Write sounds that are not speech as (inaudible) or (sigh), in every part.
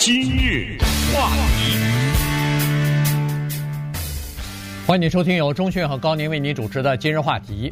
今日话题，欢迎你收听由钟讯和高宁为你主持的今日话题。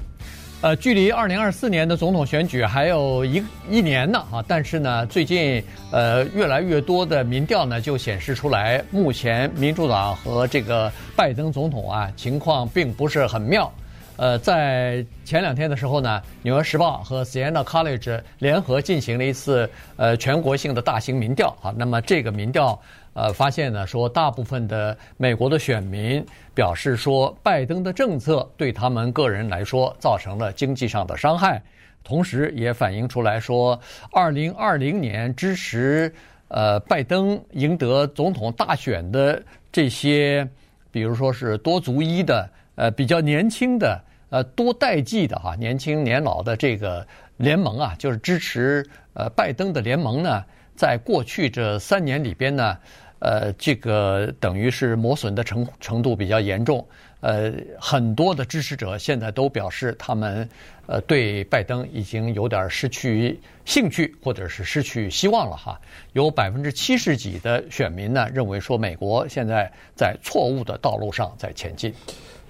呃，距离二零二四年的总统选举还有一一年呢啊，但是呢，最近呃越来越多的民调呢就显示出来，目前民主党和这个拜登总统啊情况并不是很妙。呃，在前两天的时候呢，《纽约时报》和 Siena College 联合进行了一次呃全国性的大型民调啊。那么这个民调呃发现呢，说大部分的美国的选民表示说，拜登的政策对他们个人来说造成了经济上的伤害，同时也反映出来说，二零二零年支持呃拜登赢得总统大选的这些，比如说是多族裔的呃比较年轻的。呃，多代际的哈，年轻年老的这个联盟啊，就是支持呃拜登的联盟呢，在过去这三年里边呢，呃，这个等于是磨损的程程度比较严重。呃，很多的支持者现在都表示，他们呃对拜登已经有点失去兴趣，或者是失去希望了哈。有百分之七十几的选民呢，认为说美国现在在错误的道路上在前进。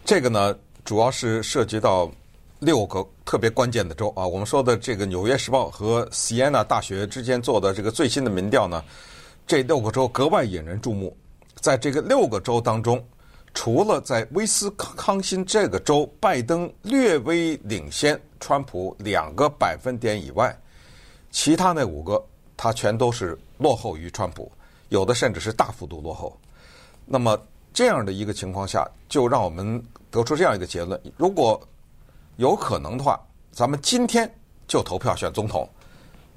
这个呢？主要是涉及到六个特别关键的州啊，我们说的这个《纽约时报》和西安娜大学之间做的这个最新的民调呢，这六个州格外引人注目。在这个六个州当中，除了在威斯康辛这个州拜登略微领先川普两个百分点以外，其他那五个他全都是落后于川普，有的甚至是大幅度落后。那么这样的一个情况下，就让我们。得出这样一个结论：如果有可能的话，咱们今天就投票选总统，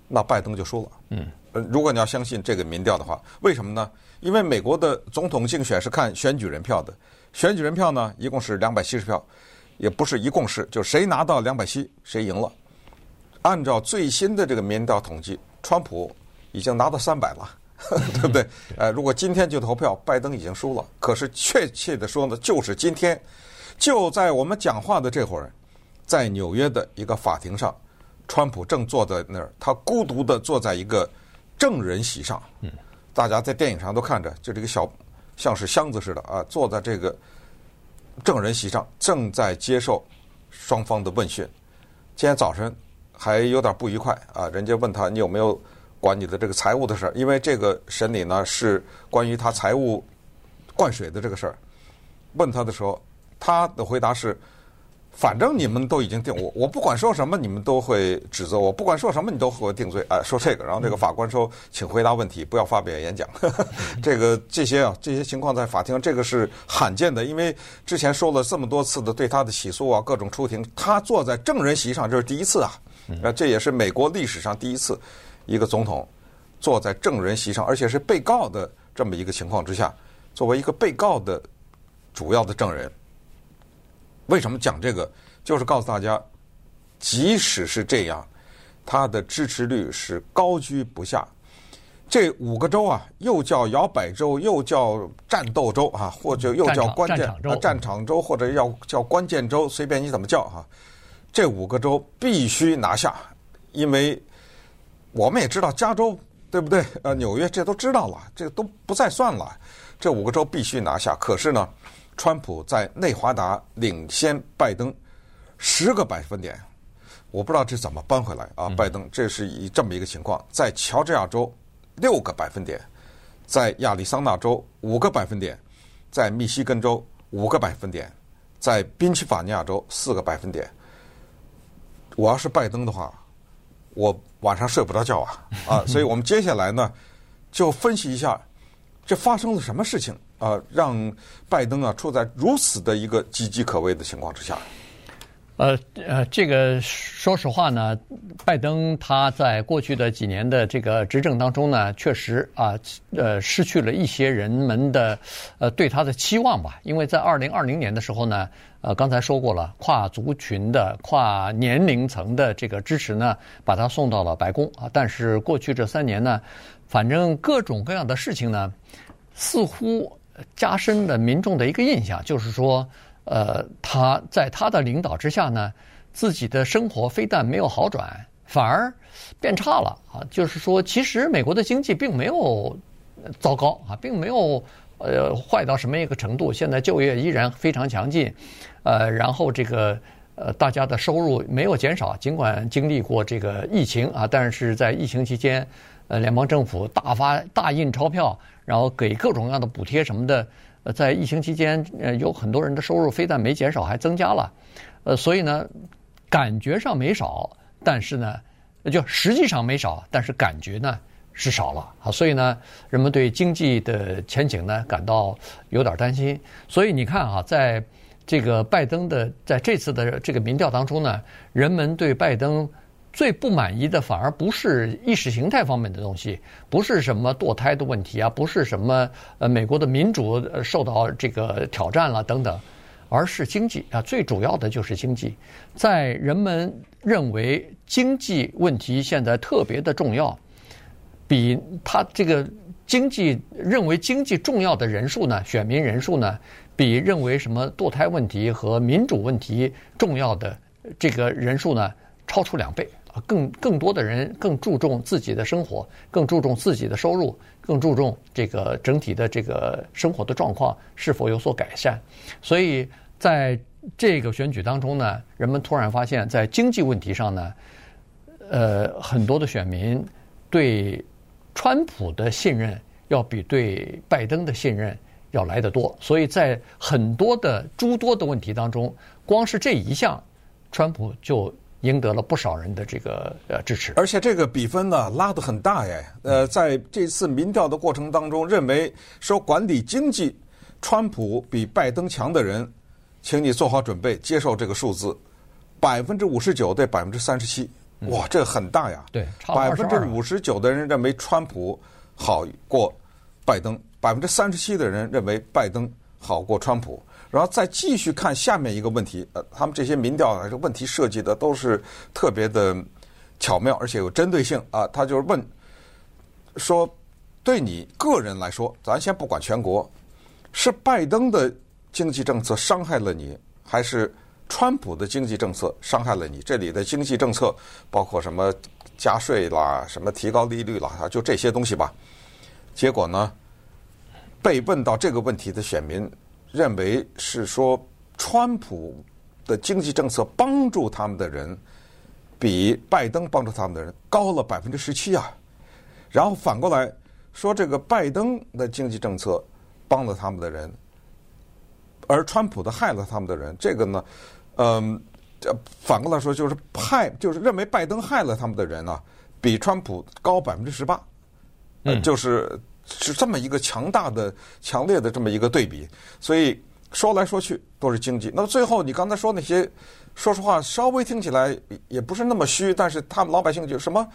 那拜登就输了。嗯，如果你要相信这个民调的话，为什么呢？因为美国的总统竞选是看选举人票的，选举人票呢，一共是两百七十票，也不是一共是，就谁拿到两百七，谁赢了。按照最新的这个民调统计，川普已经拿到三百了。(laughs) 对不对？呃，如果今天就投票，拜登已经输了。可是确切的说呢，就是今天，就在我们讲话的这会儿，在纽约的一个法庭上，川普正坐在那儿，他孤独的坐在一个证人席上。嗯，大家在电影上都看着，就这个小像是箱子似的啊，坐在这个证人席上，正在接受双方的问讯。今天早晨还有点不愉快啊，人家问他你有没有。管你的这个财务的事儿，因为这个审理呢是关于他财务灌水的这个事儿。问他的时候，他的回答是：反正你们都已经定我，我不管说什么，你们都会指责我；不管说什么，你都会定罪。哎，说这个，然后这个法官说：“请回答问题，不要发表演讲。(laughs) ”这个这些啊，这些情况在法庭，这个是罕见的，因为之前说了这么多次的对他的起诉啊，各种出庭，他坐在证人席上，这是第一次啊。啊，这也是美国历史上第一次。一个总统坐在证人席上，而且是被告的这么一个情况之下，作为一个被告的主要的证人，为什么讲这个？就是告诉大家，即使是这样，他的支持率是高居不下。这五个州啊，又叫摇摆州，又叫战斗州啊，或者又叫关键啊战场州，或者要叫关键州，随便你怎么叫哈。这五个州必须拿下，因为。我们也知道加州对不对？呃，纽约这都知道了，这个都不再算了。这五个州必须拿下。可是呢，川普在内华达领先拜登十个百分点，我不知道这怎么扳回来啊？拜登这是以这么一个情况，在乔治亚州六个百分点，在亚利桑那州五个百分点，在密西根州五个百分点，在宾夕法尼亚州四个百分点。我要是拜登的话。我晚上睡不着觉啊啊！所以我们接下来呢，就分析一下这发生了什么事情呃，让拜登啊处在如此的一个岌岌可危的情况之下。呃呃，这个说实话呢，拜登他在过去的几年的这个执政当中呢，确实啊，呃，失去了一些人们的呃对他的期望吧。因为在二零二零年的时候呢，呃，刚才说过了，跨族群的、跨年龄层的这个支持呢，把他送到了白宫啊。但是过去这三年呢，反正各种各样的事情呢，似乎加深了民众的一个印象，就是说。呃，他在他的领导之下呢，自己的生活非但没有好转，反而变差了啊！就是说，其实美国的经济并没有糟糕啊，并没有呃坏到什么一个程度。现在就业依然非常强劲，呃，然后这个呃大家的收入没有减少，尽管经历过这个疫情啊，但是在疫情期间，呃，联邦政府大发大印钞票，然后给各种各样的补贴什么的，呃，在疫情期间，呃，有很多人的收入非但没减少，还增加了，呃，所以呢，感觉上没少，但是呢，就实际上没少，但是感觉呢。是少了啊，所以呢，人们对经济的前景呢感到有点担心。所以你看啊，在这个拜登的在这次的这个民调当中呢，人们对拜登最不满意的反而不是意识形态方面的东西，不是什么堕胎的问题啊，不是什么呃美国的民主受到这个挑战了等等，而是经济啊，最主要的就是经济。在人们认为经济问题现在特别的重要。比他这个经济认为经济重要的人数呢，选民人数呢，比认为什么堕胎问题和民主问题重要的这个人数呢，超出两倍啊！更更多的人更注重自己的生活，更注重自己的收入，更注重这个整体的这个生活的状况是否有所改善。所以在这个选举当中呢，人们突然发现，在经济问题上呢，呃，很多的选民对。川普的信任要比对拜登的信任要来得多，所以在很多的诸多的问题当中，光是这一项，川普就赢得了不少人的这个呃支持。而且这个比分呢拉得很大耶。呃，在这次民调的过程当中，认为说管理经济，川普比拜登强的人，请你做好准备接受这个数字，百分之五十九对百分之三十七。哇，这很大呀！对，百分之五十九的人认为川普好过拜登，百分之三十七的人认为拜登好过川普。然后再继续看下面一个问题，呃，他们这些民调啊，这问题设计的都是特别的巧妙，而且有针对性啊。他就是问说，对你个人来说，咱先不管全国，是拜登的经济政策伤害了你，还是？川普的经济政策伤害了你。这里的经济政策包括什么加税啦，什么提高利率啦，就这些东西吧。结果呢，被问到这个问题的选民认为是说，川普的经济政策帮助他们的人比拜登帮助他们的人高了百分之十七啊。然后反过来说，这个拜登的经济政策帮了他们的人，而川普的害了他们的人，这个呢？嗯，这反过来说，就是害，就是认为拜登害了他们的人啊，比川普高百分之十八，嗯，就是是这么一个强大的、强烈的这么一个对比。所以说来说去都是经济。那么最后你刚才说那些，说实话稍微听起来也不是那么虚，但是他们老百姓就什么，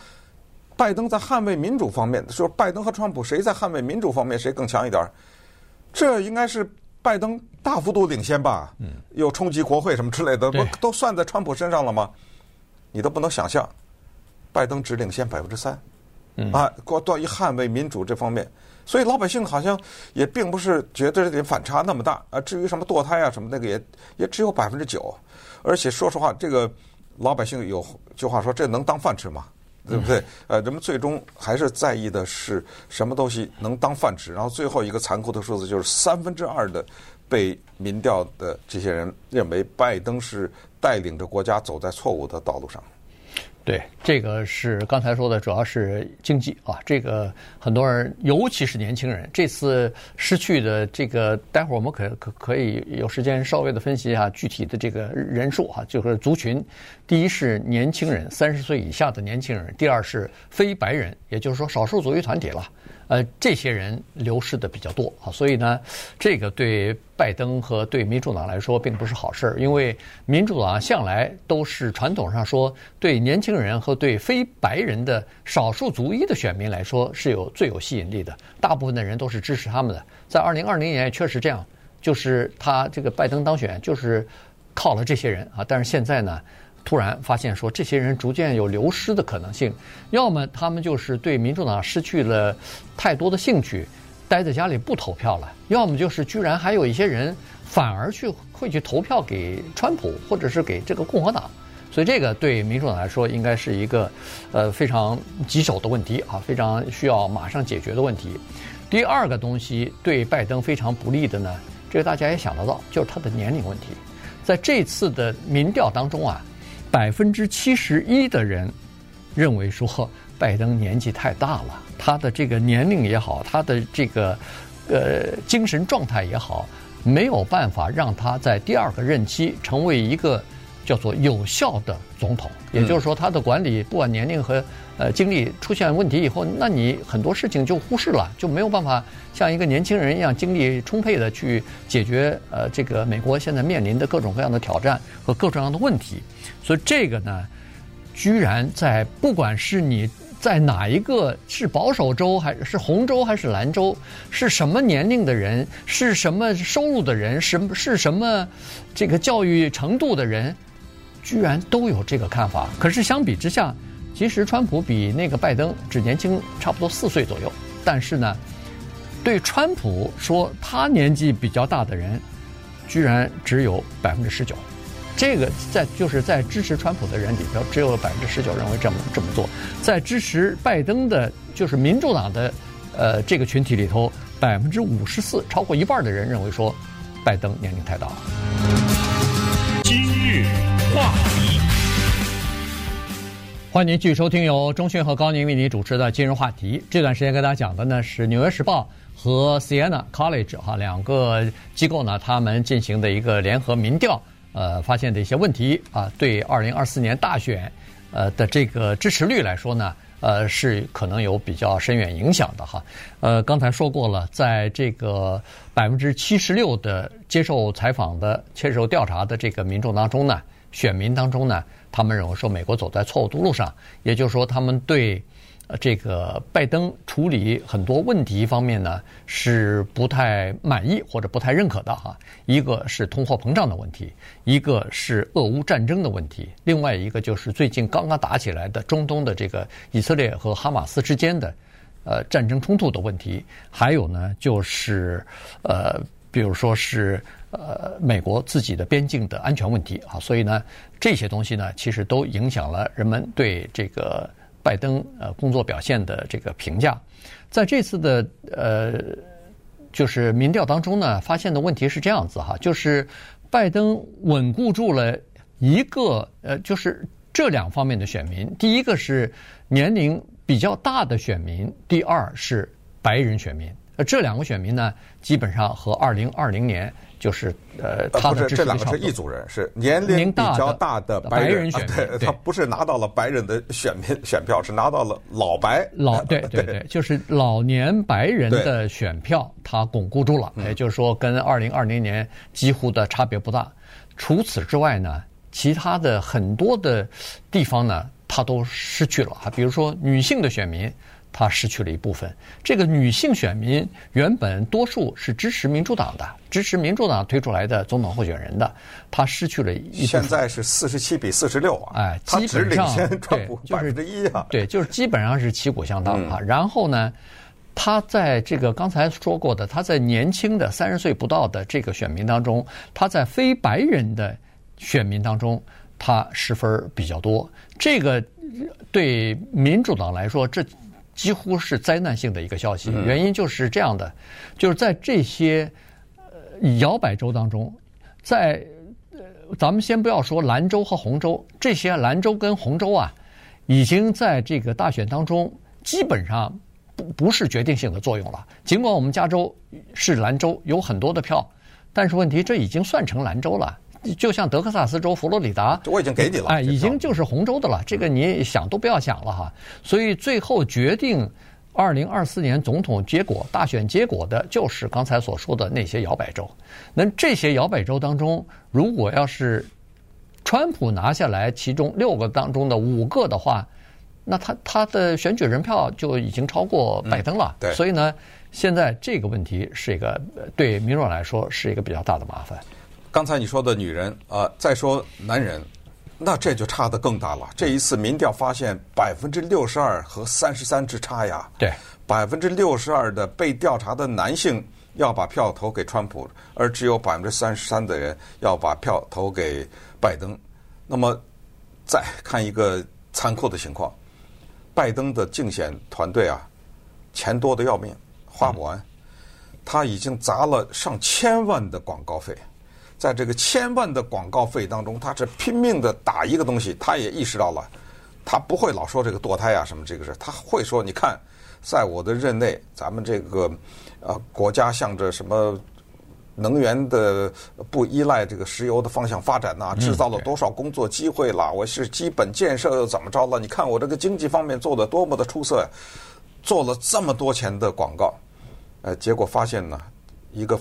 拜登在捍卫民主方面，说拜登和川普谁在捍卫民主方面谁更强一点，这应该是。拜登大幅度领先吧，嗯又冲击国会什么之类的，不都算在川普身上了吗？你都不能想象，拜登只领先百分之三，啊，关于捍卫民主这方面，所以老百姓好像也并不是觉得这点反差那么大啊。至于什么堕胎啊什么那个也也只有百分之九，而且说实话，这个老百姓有句话说，这能当饭吃吗？对不对？呃，人们最终还是在意的是什么东西能当饭吃。然后最后一个残酷的数字就是三分之二的被民调的这些人认为拜登是带领着国家走在错误的道路上。对，这个是刚才说的，主要是经济啊。这个很多人，尤其是年轻人，这次失去的这个，待会儿我们可可可以有时间稍微的分析一下具体的这个人数哈，就是族群。第一是年轻人，三十岁以下的年轻人；第二是非白人，也就是说少数族裔团体了。呃，这些人流失的比较多啊，所以呢，这个对拜登和对民主党来说并不是好事儿，因为民主党向来都是传统上说对年轻人和对非白人的少数族裔的选民来说是有最有吸引力的，大部分的人都是支持他们的。在二零二零年也确实这样，就是他这个拜登当选就是靠了这些人啊，但是现在呢。突然发现说，这些人逐渐有流失的可能性，要么他们就是对民主党失去了太多的兴趣，待在家里不投票了；要么就是居然还有一些人反而去会去投票给川普，或者是给这个共和党。所以这个对民主党来说应该是一个呃非常棘手的问题啊，非常需要马上解决的问题。第二个东西对拜登非常不利的呢，这个大家也想得到，就是他的年龄问题。在这次的民调当中啊，百分之七十一的人认为说拜登年纪太大了，他的这个年龄也好，他的这个呃精神状态也好，没有办法让他在第二个任期成为一个叫做有效的总统。也就是说，他的管理不管年龄和呃经历出现问题以后，那你很多事情就忽视了，就没有办法像一个年轻人一样精力充沛的去解决呃这个美国现在面临的各种各样的挑战和各种各样的问题。所以这个呢，居然在不管是你在哪一个是保守州还是红州还是蓝州，是什么年龄的人，是什么收入的人，什么是什么这个教育程度的人，居然都有这个看法。可是相比之下。其实，川普比那个拜登只年轻差不多四岁左右，但是呢，对川普说他年纪比较大的人，居然只有百分之十九。这个在就是在支持川普的人里头，只有百分之十九认为这么这么做。在支持拜登的，就是民主党的，呃，这个群体里头，百分之五十四，超过一半的人认为说，拜登年龄太大了。今日话题。欢迎您继续收听由中讯和高宁为您主持的今日话题。这段时间跟大家讲的呢是《纽约时报》和 Siena College 哈两个机构呢，他们进行的一个联合民调，呃，发现的一些问题啊，对二零二四年大选呃的这个支持率来说呢，呃，是可能有比较深远影响的哈。呃，刚才说过了，在这个百分之七十六的接受采访的、接受调查的这个民众当中呢，选民当中呢。他们认为说美国走在错误的路上，也就是说，他们对这个拜登处理很多问题方面呢是不太满意或者不太认可的哈。一个是通货膨胀的问题，一个是俄乌战争的问题，另外一个就是最近刚刚打起来的中东的这个以色列和哈马斯之间的呃战争冲突的问题，还有呢就是呃比如说是。呃，美国自己的边境的安全问题啊，所以呢，这些东西呢，其实都影响了人们对这个拜登呃工作表现的这个评价。在这次的呃，就是民调当中呢，发现的问题是这样子哈，就是拜登稳固住了一个呃，就是这两方面的选民，第一个是年龄比较大的选民，第二是白人选民。呃，这两个选民呢，基本上和二零二零年。就是呃，他的这两个是一组人，是年龄比较大的白人选民，啊、对，他不是拿到了白人的选民选票，是拿到了老白老对对对，(laughs) 就是老年白人的选票，他巩固住了，也就是说跟二零二零年几乎的差别不大。除此之外呢，其他的很多的地方呢，他都失去了哈，比如说女性的选民。他失去了一部分。这个女性选民原本多数是支持民主党的，支持民主党推出来的总统候选人的，他失去了一。现在是四十七比四十六啊！哎，基本上对，就是百分之一啊。对，就是基本上是旗鼓相当啊。然后呢，他在这个刚才说过的，他在年轻的三十岁不到的这个选民当中，他在非白人的选民当中，他失分比较多。这个对民主党来说，这。几乎是灾难性的一个消息，原因就是这样的，就是在这些摇摆州当中，在咱们先不要说兰州和红州，这些兰州跟红州啊，已经在这个大选当中基本上不不是决定性的作用了。尽管我们加州是兰州，有很多的票，但是问题这已经算成兰州了。就像德克萨斯州、佛罗里达，我已经给你了，哎，已经就是红州的了。这个你想都不要想了哈。所以最后决定二零二四年总统结果、大选结果的，就是刚才所说的那些摇摆州。那这些摇摆州当中，如果要是川普拿下来其中六个当中的五个的话，那他他的选举人票就已经超过拜登了。对，所以呢，现在这个问题是一个对民主党来说是一个比较大的麻烦。刚才你说的女人啊、呃，再说男人，那这就差的更大了。这一次民调发现，百分之六十二和三十三之差呀。对，百分之六十二的被调查的男性要把票投给川普，而只有百分之三十三的人要把票投给拜登。那么，再看一个残酷的情况，拜登的竞选团队啊，钱多的要命，花不完。他已经砸了上千万的广告费，在这个千万的广告费当中，他是拼命的打一个东西。他也意识到了，他不会老说这个堕胎啊什么这个事，他会说：你看，在我的任内，咱们这个呃国家向着什么能源的不依赖这个石油的方向发展呐、啊，制造了多少工作机会啦？我是基本建设又怎么着了？你看我这个经济方面做的多么的出色呀！做了这么多钱的广告。呃，结果发现呢，一个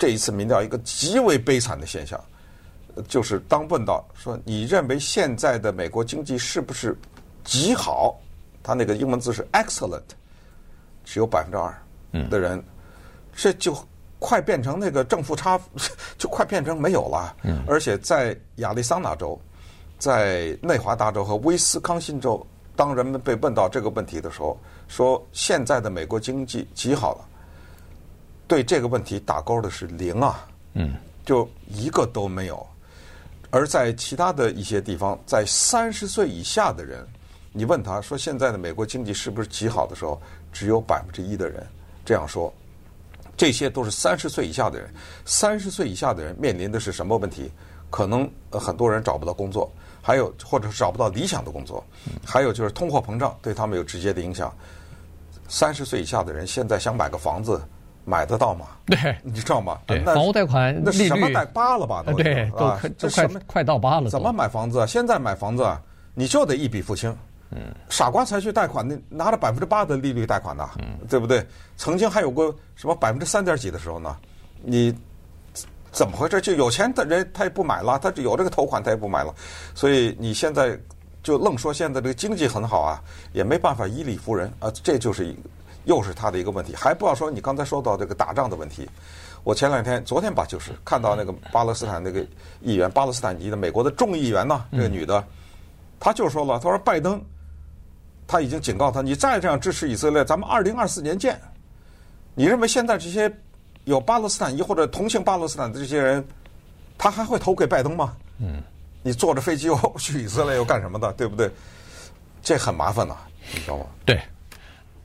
这一次民调一个极为悲惨的现象，就是当问到说你认为现在的美国经济是不是极好？他那个英文字是 excellent，只有百分之二的人，这就快变成那个正负差，(laughs) 就快变成没有了。而且在亚利桑那州、在内华达州和威斯康辛州，当人们被问到这个问题的时候，说现在的美国经济极好了。对这个问题打勾的是零啊，嗯，就一个都没有。而在其他的一些地方，在三十岁以下的人，你问他说现在的美国经济是不是极好的时候，只有百分之一的人这样说。这些都是三十岁以下的人，三十岁以下的人面临的是什么问题？可能很多人找不到工作，还有或者是找不到理想的工作，还有就是通货膨胀对他们有直接的影响。三十岁以下的人现在想买个房子。买得到吗？对，你知道吗？对，房屋贷款那什么贷八了吧？都对，都这什么快到八了。怎么买房子？现在买房子你就得一笔付清。嗯，傻瓜才去贷款，那拿着百分之八的利率贷款的，对不对？曾经还有过什么百分之三点几的时候呢？你怎么回事？就有钱的人他也不买了，他有这个头款他也不买了。所以你现在就愣说现在这个经济很好啊，也没办法以理服人啊，这就是一个。又是他的一个问题，还不要说你刚才说到这个打仗的问题。我前两天、昨天吧，就是看到那个巴勒斯坦那个议员，巴勒斯坦籍的美国的众议员呢，这个女的，她就说了，她说拜登他已经警告他，你再这样支持以色列，咱们二零二四年见。你认为现在这些有巴勒斯坦裔或者同情巴勒斯坦的这些人，他还会投给拜登吗？嗯，你坐着飞机又去以色列又干什么的，对不对？这很麻烦呐，你知道吗？对。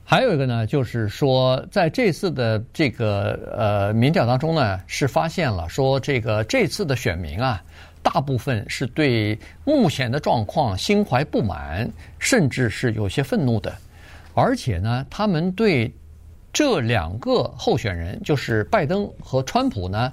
还有一个呢，就是说，在这次的这个呃民调当中呢，是发现了说，这个这次的选民啊，大部分是对目前的状况心怀不满，甚至是有些愤怒的，而且呢，他们对这两个候选人，就是拜登和川普呢。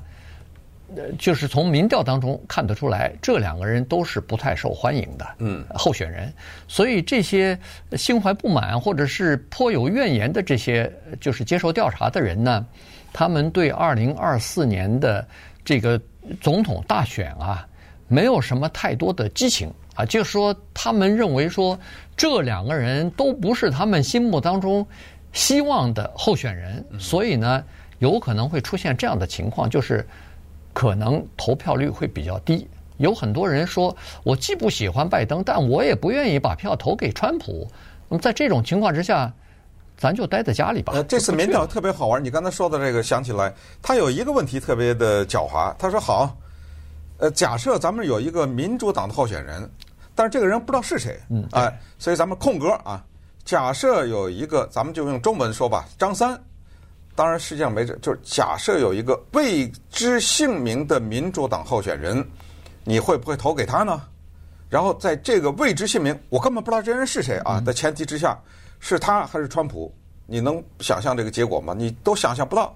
呃，就是从民调当中看得出来，这两个人都是不太受欢迎的，嗯，候选人。所以这些心怀不满或者是颇有怨言的这些，就是接受调查的人呢，他们对二零二四年的这个总统大选啊，没有什么太多的激情啊，就是说他们认为说这两个人都不是他们心目当中希望的候选人，所以呢，有可能会出现这样的情况，就是。可能投票率会比较低，有很多人说，我既不喜欢拜登，但我也不愿意把票投给川普。那么在这种情况之下，咱就待在家里吧。呃，这次民调特别好玩，你刚才说的这个想起来，他有一个问题特别的狡猾。他说：“好，呃，假设咱们有一个民主党的候选人，但是这个人不知道是谁，嗯，哎，所以咱们空格啊。假设有一个，咱们就用中文说吧，张三。”当然，世界上没这，就是假设有一个未知姓名的民主党候选人，你会不会投给他呢？然后在这个未知姓名，我根本不知道这人是谁啊的前提之下，是他还是川普？你能想象这个结果吗？你都想象不到，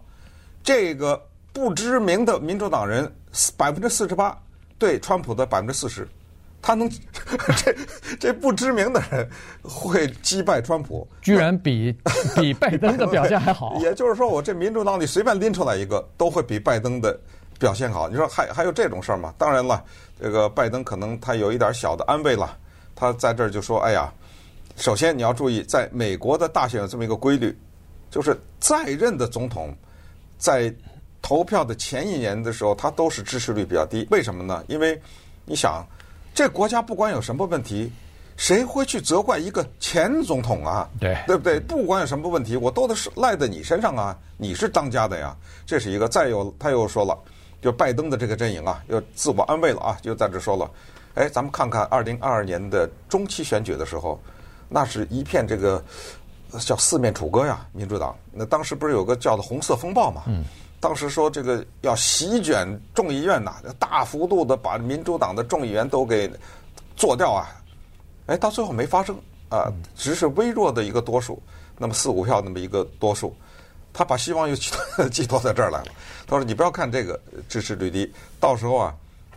这个不知名的民主党人百分之四十八对川普的百分之四十。他能 (laughs) 这这不知名的人会击败川普，居然比比拜登的表现还好。(laughs) 也就是说，我这民主党里随便拎出来一个，都会比拜登的表现好。你说还还有这种事儿吗？当然了，这个拜登可能他有一点小的安慰了。他在这儿就说：“哎呀，首先你要注意，在美国的大选有这么一个规律，就是在任的总统在投票的前一年的时候，他都是支持率比较低。为什么呢？因为你想。”这国家不管有什么问题，谁会去责怪一个前总统啊？对，对不对？不管有什么问题，我都得是赖在你身上啊！你是当家的呀，这是一个。再有，他又说了，就拜登的这个阵营啊，又自我安慰了啊，就在这说了，哎，咱们看看二零二二年的中期选举的时候，那是一片这个叫四面楚歌呀，民主党。那当时不是有个叫做红色风暴嘛？嗯。当时说这个要席卷众议院呐，大幅度的把民主党的众议员都给做掉啊！哎，到最后没发生啊，只是微弱的一个多数，那么四五票那么一个多数，他把希望又寄寄托在这儿来了。他说：“你不要看这个支持率低，到时候啊，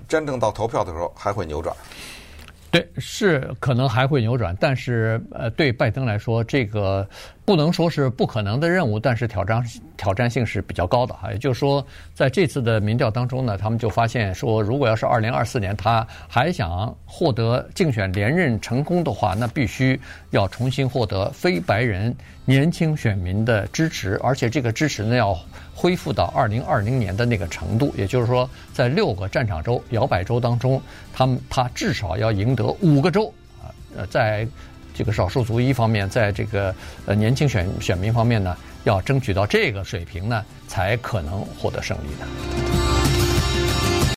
真正到投票的时候还会扭转。”对，是可能还会扭转，但是呃，对拜登来说，这个不能说是不可能的任务，但是挑战挑战性是比较高的哈。也就是说，在这次的民调当中呢，他们就发现说，如果要是二零二四年他还想获得竞选连任成功的话，那必须要重新获得非白人年轻选民的支持，而且这个支持呢要。恢复到二零二零年的那个程度，也就是说，在六个战场州、摇摆州当中，他们他至少要赢得五个州啊，呃，在这个少数族裔方面，在这个呃年轻选选民方面呢，要争取到这个水平呢，才可能获得胜利的。